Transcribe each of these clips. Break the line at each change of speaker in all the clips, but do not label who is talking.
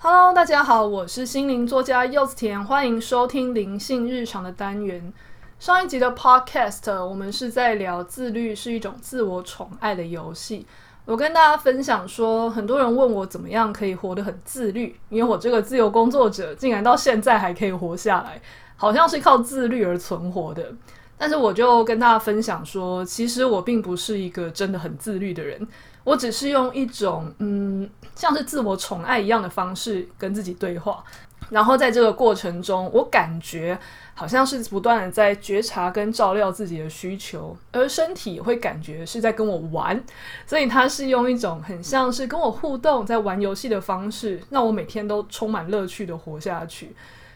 Hello，大家好，我是心灵作家柚子甜，欢迎收听灵性日常的单元。上一集的 Podcast，我们是在聊自律是一种自我宠爱的游戏。我跟大家分享说，很多人问我怎么样可以活得很自律，因为我这个自由工作者竟然到现在还可以活下来，好像是靠自律而存活的。但是我就跟大家分享说，其实我并不是一个真的很自律的人，我只是用一种嗯，像是自我宠爱一样的方式跟自己对话。然后在这个过程中，我感觉好像是不断的在觉察跟照料自己的需求，而身体也会感觉是在跟我玩，所以它是用一种很像是跟我互动，在玩游戏的方式，让我每天都充满乐趣的活下去。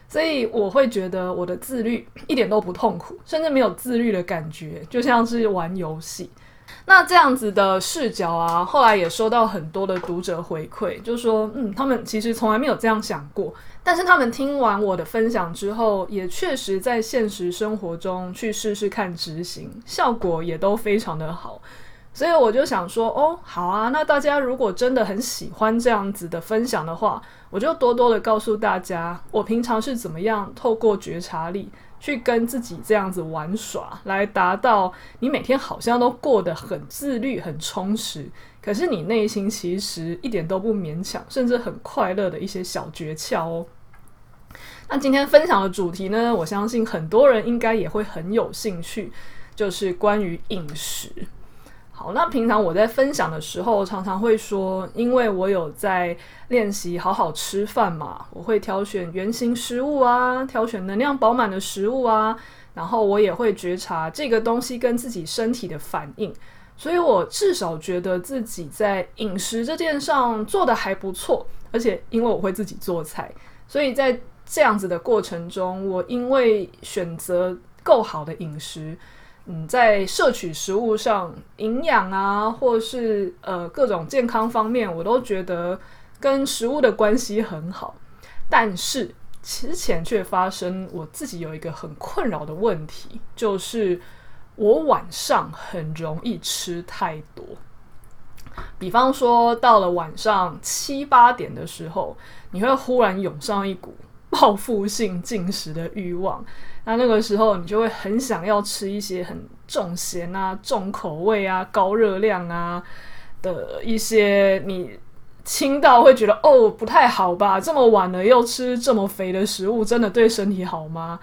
所以我会觉得我的自律一点都不痛苦，甚至没有自律的感觉，就像是玩游戏。那这样子的视角啊，后来也收到很多的读者回馈，就说，嗯，他们其实从来没有这样想过，但是他们听完我的分享之后，也确实在现实生活中去试试看执行，效果也都非常的好。所以我就想说，哦，好啊，那大家如果真的很喜欢这样子的分享的话，我就多多的告诉大家，我平常是怎么样透过觉察力。去跟自己这样子玩耍，来达到你每天好像都过得很自律、很充实，可是你内心其实一点都不勉强，甚至很快乐的一些小诀窍哦。那今天分享的主题呢，我相信很多人应该也会很有兴趣，就是关于饮食。好，那平常我在分享的时候，常常会说，因为我有在练习好好吃饭嘛，我会挑选圆形食物啊，挑选能量饱满的食物啊，然后我也会觉察这个东西跟自己身体的反应，所以我至少觉得自己在饮食这件上做得还不错，而且因为我会自己做菜，所以在这样子的过程中，我因为选择够好的饮食。嗯，在摄取食物上，营养啊，或是呃各种健康方面，我都觉得跟食物的关系很好。但是之前却发生我自己有一个很困扰的问题，就是我晚上很容易吃太多。比方说，到了晚上七八点的时候，你会忽然涌上一股报复性进食的欲望。那那个时候，你就会很想要吃一些很重咸啊、重口味啊、高热量啊的一些，你听到会觉得哦，不太好吧？这么晚了又吃这么肥的食物，真的对身体好吗？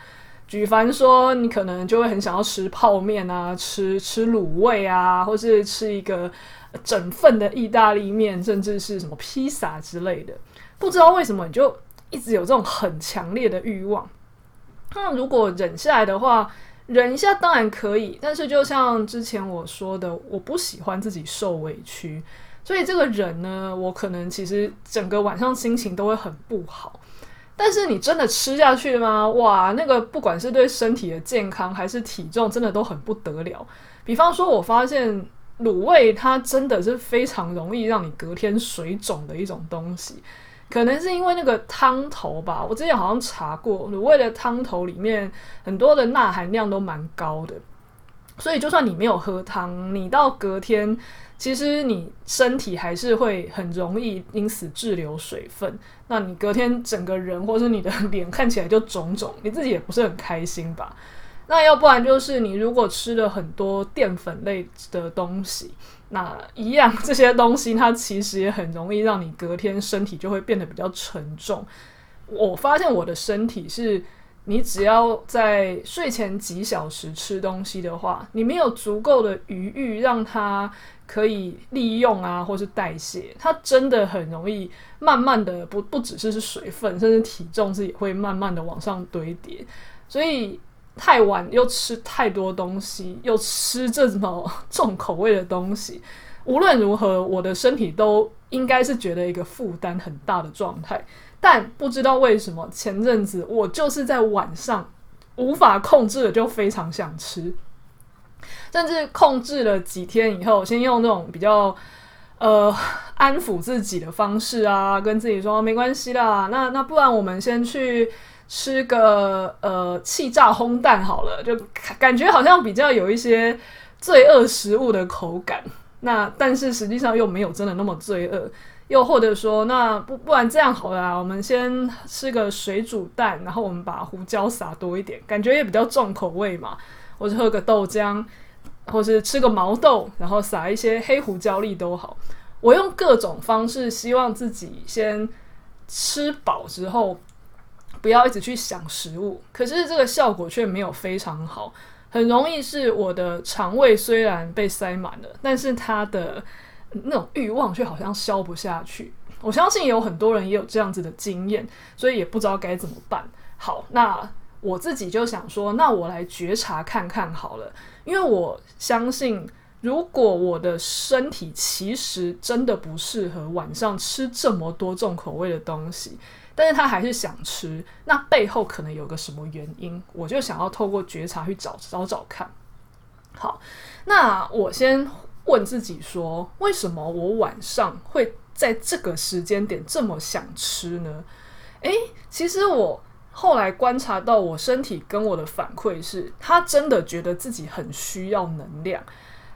举凡说，你可能就会很想要吃泡面啊，吃吃卤味啊，或是吃一个整份的意大利面，甚至是什么披萨之类的。不知道为什么，你就一直有这种很强烈的欲望。那如果忍下来的话，忍一下当然可以。但是就像之前我说的，我不喜欢自己受委屈，所以这个忍呢，我可能其实整个晚上心情都会很不好。但是你真的吃下去吗？哇，那个不管是对身体的健康还是体重，真的都很不得了。比方说，我发现卤味它真的是非常容易让你隔天水肿的一种东西。可能是因为那个汤头吧，我之前好像查过，卤味的汤头里面很多的钠含量都蛮高的，所以就算你没有喝汤，你到隔天，其实你身体还是会很容易因此滞留水分，那你隔天整个人或是你的脸看起来就肿肿，你自己也不是很开心吧？那要不然就是你如果吃了很多淀粉类的东西。那一样，这些东西它其实也很容易让你隔天身体就会变得比较沉重。我发现我的身体是，你只要在睡前几小时吃东西的话，你没有足够的余裕让它可以利用啊，或是代谢，它真的很容易慢慢的不不只是是水分，甚至体重是也会慢慢的往上堆叠，所以。太晚又吃太多东西，又吃这么重口味的东西，无论如何，我的身体都应该是觉得一个负担很大的状态。但不知道为什么，前阵子我就是在晚上无法控制的，就非常想吃，甚至控制了几天以后，先用那种比较呃 安抚自己的方式啊，跟自己说没关系啦，那那不然我们先去。吃个呃气炸烘蛋好了，就感觉好像比较有一些罪恶食物的口感。那但是实际上又没有真的那么罪恶，又或者说，那不不然这样好了，我们先吃个水煮蛋，然后我们把胡椒撒多一点，感觉也比较重口味嘛。或者喝个豆浆，或是吃个毛豆，然后撒一些黑胡椒粒都好。我用各种方式，希望自己先吃饱之后，不要一直去想食物。可是这个效果却没有非常好，很容易是我的肠胃虽然被塞满了，但是它的那种欲望却好像消不下去。我相信有很多人也有这样子的经验，所以也不知道该怎么办。好，那。我自己就想说，那我来觉察看看好了，因为我相信，如果我的身体其实真的不适合晚上吃这么多重口味的东西，但是他还是想吃，那背后可能有个什么原因，我就想要透过觉察去找找找看。好，那我先问自己说，为什么我晚上会在这个时间点这么想吃呢？诶，其实我。后来观察到，我身体跟我的反馈是，他真的觉得自己很需要能量，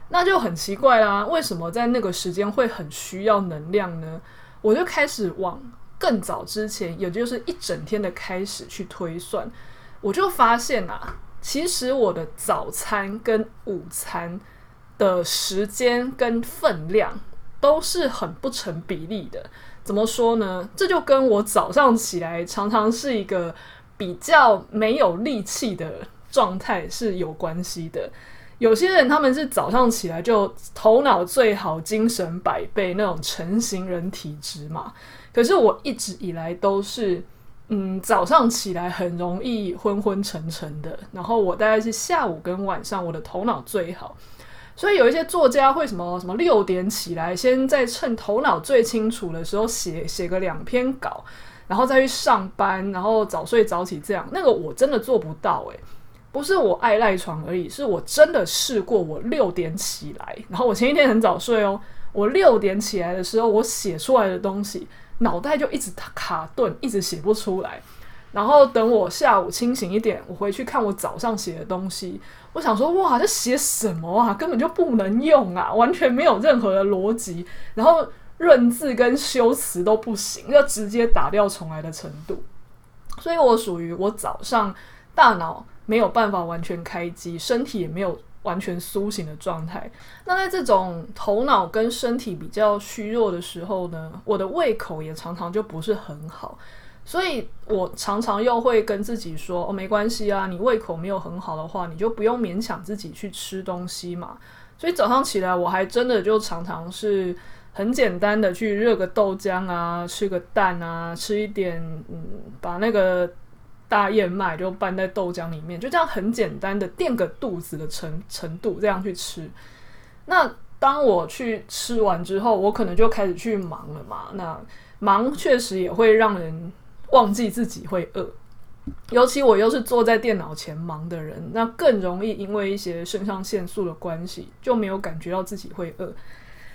那就很奇怪啦。为什么在那个时间会很需要能量呢？我就开始往更早之前，也就是一整天的开始去推算，我就发现啊，其实我的早餐跟午餐的时间跟分量都是很不成比例的。怎么说呢？这就跟我早上起来常常是一个比较没有力气的状态是有关系的。有些人他们是早上起来就头脑最好、精神百倍那种成型人体质嘛。可是我一直以来都是，嗯，早上起来很容易昏昏沉沉的。然后我大概是下午跟晚上我的头脑最好。所以有一些作家会什么什么六点起来，先在趁头脑最清楚的时候写写个两篇稿，然后再去上班，然后早睡早起这样。那个我真的做不到诶，不是我爱赖床而已，是我真的试过。我六点起来，然后我前一天很早睡哦，我六点起来的时候，我写出来的东西脑袋就一直卡顿，一直写不出来。然后等我下午清醒一点，我回去看我早上写的东西。我想说，哇，这写什么啊？根本就不能用啊，完全没有任何的逻辑，然后润字跟修辞都不行，要直接打掉重来的程度。所以我属于我早上大脑没有办法完全开机，身体也没有完全苏醒的状态。那在这种头脑跟身体比较虚弱的时候呢，我的胃口也常常就不是很好。所以我常常又会跟自己说：“哦，没关系啊，你胃口没有很好的话，你就不用勉强自己去吃东西嘛。”所以早上起来，我还真的就常常是很简单的去热个豆浆啊，吃个蛋啊，吃一点，嗯，把那个大燕麦就拌在豆浆里面，就这样很简单的垫个肚子的程程度，这样去吃。那当我去吃完之后，我可能就开始去忙了嘛。那忙确实也会让人。忘记自己会饿，尤其我又是坐在电脑前忙的人，那更容易因为一些肾上腺素的关系，就没有感觉到自己会饿。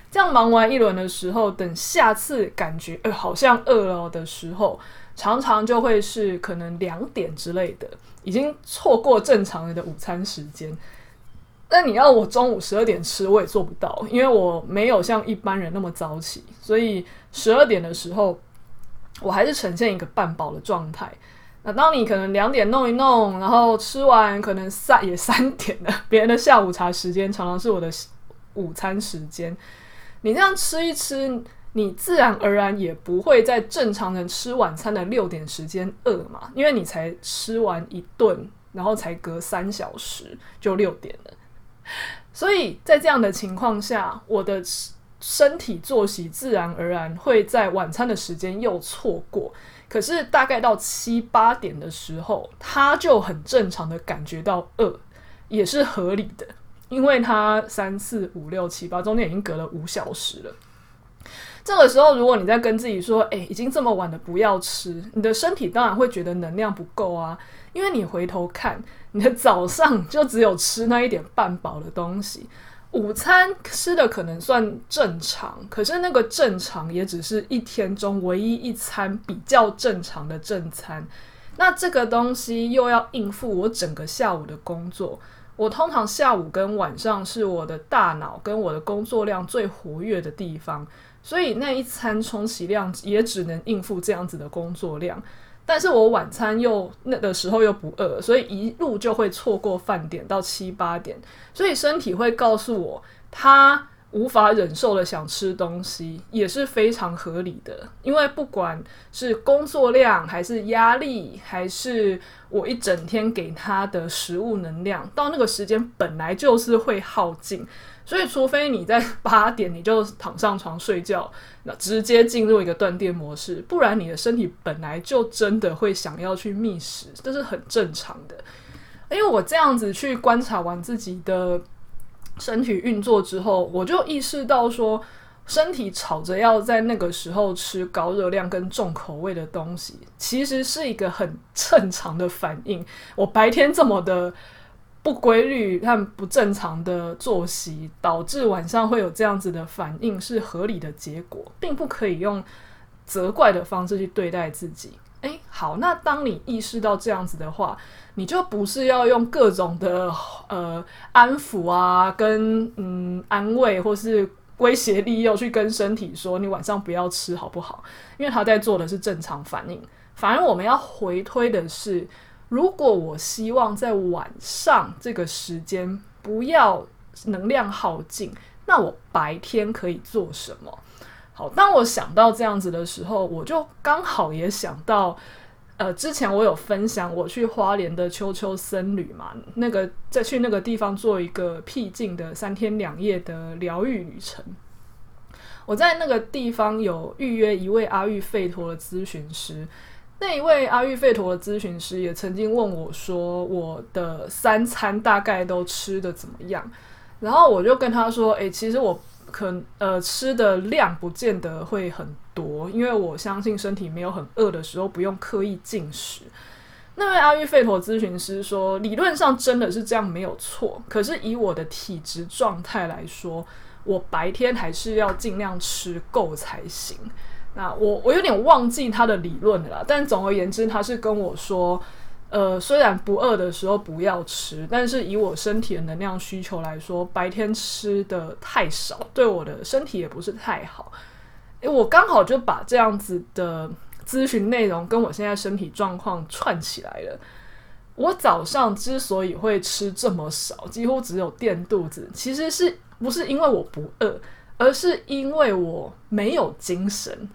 这样忙完一轮的时候，等下次感觉呃好像饿了的时候，常常就会是可能两点之类的，已经错过正常人的午餐时间。那你要我中午十二点吃，我也做不到，因为我没有像一般人那么早起，所以十二点的时候。我还是呈现一个半饱的状态。那当你可能两点弄一弄，然后吃完，可能三也三点了。别人的下午茶时间常常是我的午餐时间。你这样吃一吃，你自然而然也不会在正常人吃晚餐的六点时间饿嘛，因为你才吃完一顿，然后才隔三小时就六点了。所以在这样的情况下，我的。身体作息自然而然会在晚餐的时间又错过，可是大概到七八点的时候，他就很正常的感觉到饿，也是合理的，因为他三四五六七八中间已经隔了五小时了。这个时候，如果你在跟自己说：“诶，已经这么晚了，不要吃。”你的身体当然会觉得能量不够啊，因为你回头看，你的早上就只有吃那一点半饱的东西。午餐吃的可能算正常，可是那个正常也只是一天中唯一一餐比较正常的正餐。那这个东西又要应付我整个下午的工作。我通常下午跟晚上是我的大脑跟我的工作量最活跃的地方，所以那一餐充其量也只能应付这样子的工作量。但是我晚餐又那个时候又不饿，所以一路就会错过饭点到七八点，所以身体会告诉我，他无法忍受的想吃东西也是非常合理的。因为不管是工作量，还是压力，还是我一整天给他的食物能量，到那个时间本来就是会耗尽。所以，除非你在 八点你就躺上床睡觉，那直接进入一个断电模式，不然你的身体本来就真的会想要去觅食，这是很正常的。因为我这样子去观察完自己的身体运作之后，我就意识到说，身体吵着要在那个时候吃高热量跟重口味的东西，其实是一个很正常的反应。我白天这么的。不规律和不正常的作息导致晚上会有这样子的反应，是合理的结果，并不可以用责怪的方式去对待自己。诶，好，那当你意识到这样子的话，你就不是要用各种的呃安抚啊，跟嗯安慰或是威胁利诱去跟身体说你晚上不要吃好不好？因为他在做的是正常反应。反而我们要回推的是。如果我希望在晚上这个时间不要能量耗尽，那我白天可以做什么？好，当我想到这样子的时候，我就刚好也想到，呃，之前我有分享我去花莲的秋秋僧侣嘛，那个再去那个地方做一个僻静的三天两夜的疗愈旅程。我在那个地方有预约一位阿育吠陀的咨询师。那一位阿育吠陀的咨询师也曾经问我说：“我的三餐大概都吃得怎么样？”然后我就跟他说：“诶，其实我可呃吃的量不见得会很多，因为我相信身体没有很饿的时候不用刻意进食。”那位阿育吠陀咨询师说：“理论上真的是这样没有错，可是以我的体质状态来说，我白天还是要尽量吃够才行。”那我我有点忘记他的理论了，但总而言之，他是跟我说，呃，虽然不饿的时候不要吃，但是以我身体的能量需求来说，白天吃的太少，对我的身体也不是太好。诶，我刚好就把这样子的咨询内容跟我现在身体状况串起来了。我早上之所以会吃这么少，几乎只有垫肚子，其实是不是因为我不饿，而是因为我没有精神。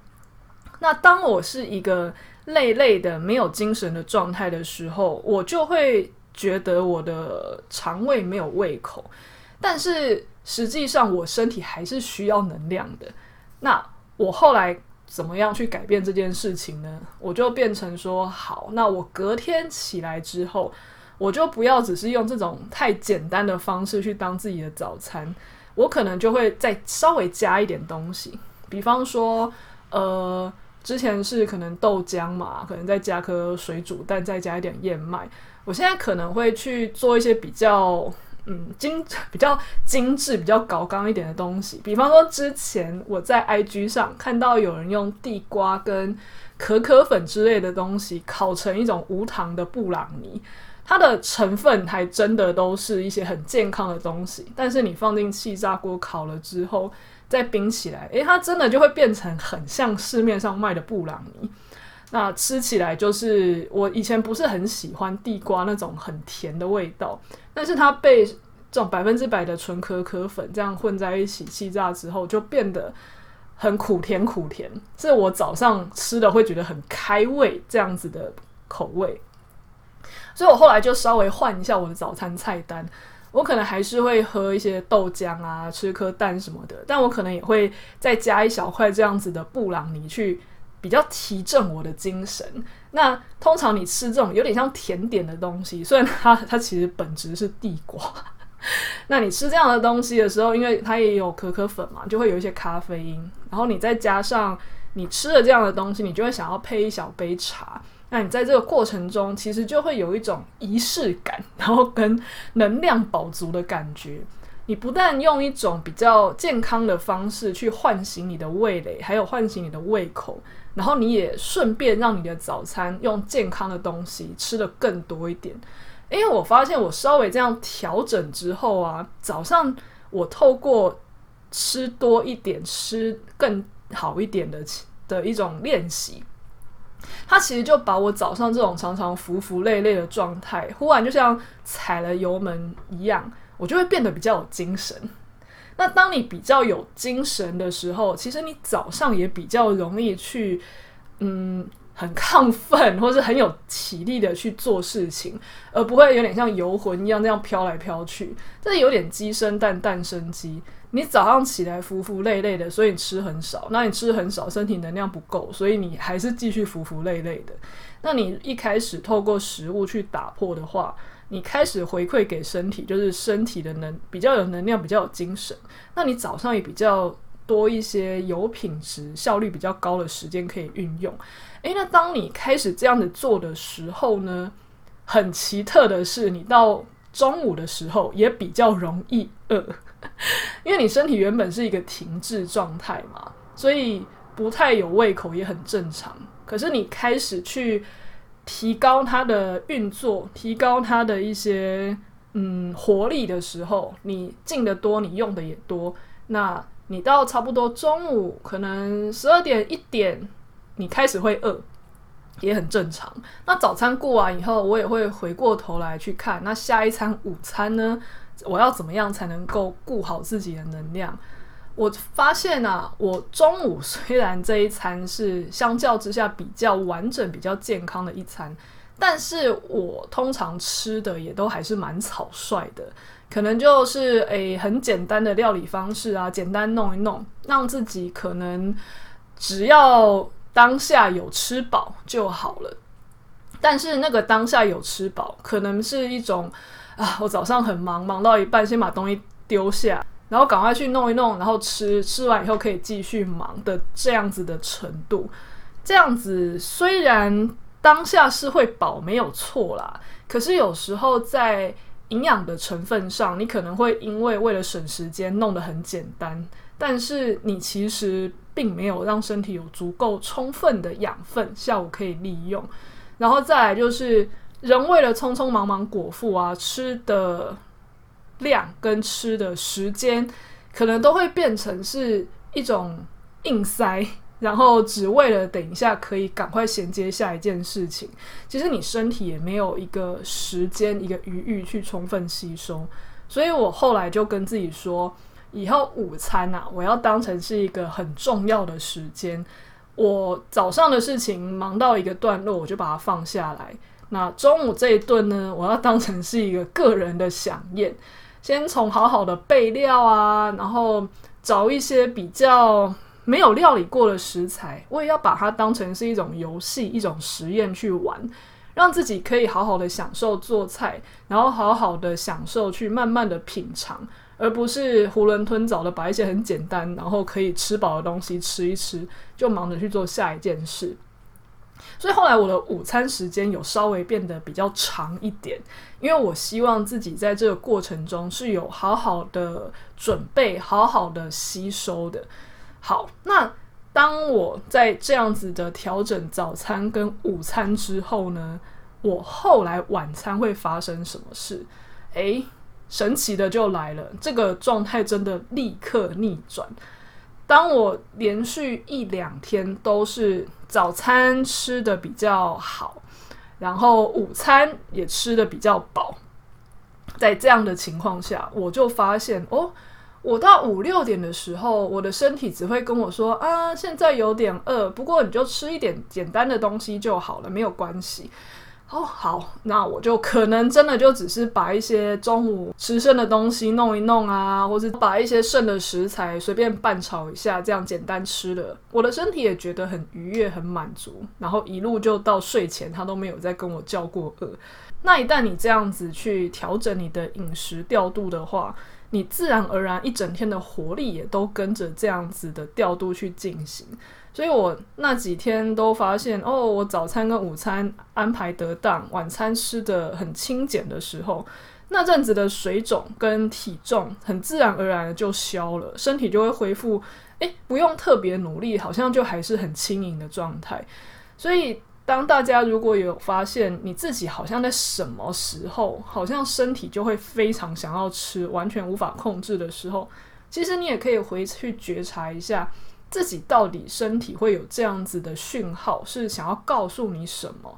那当我是一个累累的、没有精神的状态的时候，我就会觉得我的肠胃没有胃口。但是实际上，我身体还是需要能量的。那我后来怎么样去改变这件事情呢？我就变成说，好，那我隔天起来之后，我就不要只是用这种太简单的方式去当自己的早餐，我可能就会再稍微加一点东西，比方说，呃。之前是可能豆浆嘛，可能再加颗水煮蛋，再加一点燕麦。我现在可能会去做一些比较嗯精、比较精致、比较高纲一点的东西。比方说，之前我在 IG 上看到有人用地瓜跟可可粉之类的东西烤成一种无糖的布朗尼，它的成分还真的都是一些很健康的东西。但是你放进气炸锅烤了之后，再冰起来，诶，它真的就会变成很像市面上卖的布朗尼。那吃起来就是我以前不是很喜欢地瓜那种很甜的味道，但是它被这种百分之百的纯可可粉这样混在一起气炸之后，就变得很苦甜苦甜，是我早上吃的会觉得很开胃这样子的口味。所以我后来就稍微换一下我的早餐菜单。我可能还是会喝一些豆浆啊，吃颗蛋什么的，但我可能也会再加一小块这样子的布朗尼，去比较提振我的精神。那通常你吃这种有点像甜点的东西，虽然它它其实本质是地瓜，那你吃这样的东西的时候，因为它也有可可粉嘛，就会有一些咖啡因，然后你再加上你吃了这样的东西，你就会想要配一小杯茶。那你在这个过程中，其实就会有一种仪式感，然后跟能量饱足的感觉。你不但用一种比较健康的方式去唤醒你的味蕾，还有唤醒你的胃口，然后你也顺便让你的早餐用健康的东西吃得更多一点。因为我发现我稍微这样调整之后啊，早上我透过吃多一点，吃更好一点的的一种练习。它其实就把我早上这种常常浮浮累累的状态，忽然就像踩了油门一样，我就会变得比较有精神。那当你比较有精神的时候，其实你早上也比较容易去，嗯。很亢奋，或是很有体力的去做事情，而不会有点像游魂一样那样飘来飘去。这有点鸡生蛋，蛋生鸡。你早上起来浮浮累累的，所以你吃很少。那你吃很少，身体能量不够，所以你还是继续浮浮累累的。那你一开始透过食物去打破的话，你开始回馈给身体，就是身体的能比较有能量，比较有精神。那你早上也比较多一些有品质、效率比较高的时间可以运用。诶，那当你开始这样子做的时候呢，很奇特的是，你到中午的时候也比较容易饿，因为你身体原本是一个停滞状态嘛，所以不太有胃口也很正常。可是你开始去提高它的运作，提高它的一些嗯活力的时候，你进的多，你用的也多。那你到差不多中午，可能十二点一点。你开始会饿，也很正常。那早餐过完以后，我也会回过头来去看，那下一餐午餐呢？我要怎么样才能够顾好自己的能量？我发现啊，我中午虽然这一餐是相较之下比较完整、比较健康的一餐，但是我通常吃的也都还是蛮草率的，可能就是诶很简单的料理方式啊，简单弄一弄，让自己可能只要。当下有吃饱就好了，但是那个当下有吃饱，可能是一种啊，我早上很忙，忙到一半先把东西丢下，然后赶快去弄一弄，然后吃，吃完以后可以继续忙的这样子的程度。这样子虽然当下是会饱，没有错啦，可是有时候在营养的成分上，你可能会因为为了省时间弄得很简单，但是你其实。并没有让身体有足够充分的养分，下午可以利用。然后再来就是，人为了匆匆忙忙果腹啊，吃的量跟吃的时间，可能都会变成是一种硬塞，然后只为了等一下可以赶快衔接下一件事情。其实你身体也没有一个时间、一个余裕去充分吸收。所以我后来就跟自己说。以后午餐啊，我要当成是一个很重要的时间。我早上的事情忙到一个段落，我就把它放下来。那中午这一顿呢，我要当成是一个个人的饗宴。先从好好的备料啊，然后找一些比较没有料理过的食材，我也要把它当成是一种游戏、一种实验去玩，让自己可以好好的享受做菜，然后好好的享受去慢慢的品尝。而不是囫囵吞枣的把一些很简单，然后可以吃饱的东西吃一吃，就忙着去做下一件事。所以后来我的午餐时间有稍微变得比较长一点，因为我希望自己在这个过程中是有好好的准备、好好的吸收的。好，那当我在这样子的调整早餐跟午餐之后呢，我后来晚餐会发生什么事？诶。神奇的就来了，这个状态真的立刻逆转。当我连续一两天都是早餐吃的比较好，然后午餐也吃的比较饱，在这样的情况下，我就发现哦，我到五六点的时候，我的身体只会跟我说啊，现在有点饿，不过你就吃一点简单的东西就好了，没有关系。哦，好，那我就可能真的就只是把一些中午吃剩的东西弄一弄啊，或是把一些剩的食材随便拌炒一下，这样简单吃了，我的身体也觉得很愉悦、很满足，然后一路就到睡前，他都没有再跟我叫过饿。那一旦你这样子去调整你的饮食调度的话，你自然而然一整天的活力也都跟着这样子的调度去进行。所以我那几天都发现，哦，我早餐跟午餐安排得当，晚餐吃得很清简的时候，那阵子的水肿跟体重很自然而然的就消了，身体就会恢复，诶，不用特别努力，好像就还是很轻盈的状态。所以，当大家如果有发现你自己好像在什么时候，好像身体就会非常想要吃，完全无法控制的时候，其实你也可以回去觉察一下。自己到底身体会有这样子的讯号，是想要告诉你什么？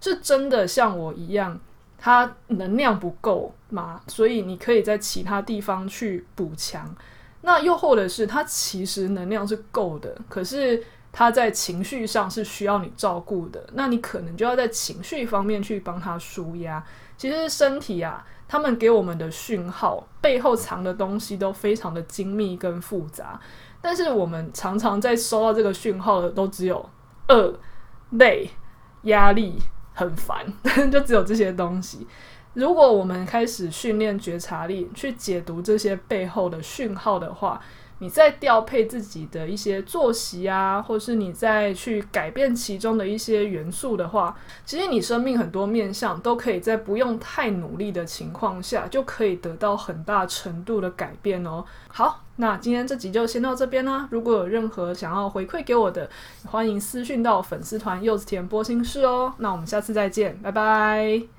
是真的像我一样，它能量不够吗？所以你可以在其他地方去补强。那又或者是它其实能量是够的，可是它在情绪上是需要你照顾的，那你可能就要在情绪方面去帮他舒压。其实身体啊，他们给我们的讯号背后藏的东西都非常的精密跟复杂。但是我们常常在收到这个讯号的，都只有饿、累、压力、很烦，就只有这些东西。如果我们开始训练觉察力，去解读这些背后的讯号的话，你再调配自己的一些作息啊，或是你再去改变其中的一些元素的话，其实你生命很多面向都可以在不用太努力的情况下，就可以得到很大程度的改变哦。好，那今天这集就先到这边啦。如果有任何想要回馈给我的，欢迎私讯到粉丝团柚子甜播心事哦。那我们下次再见，拜拜。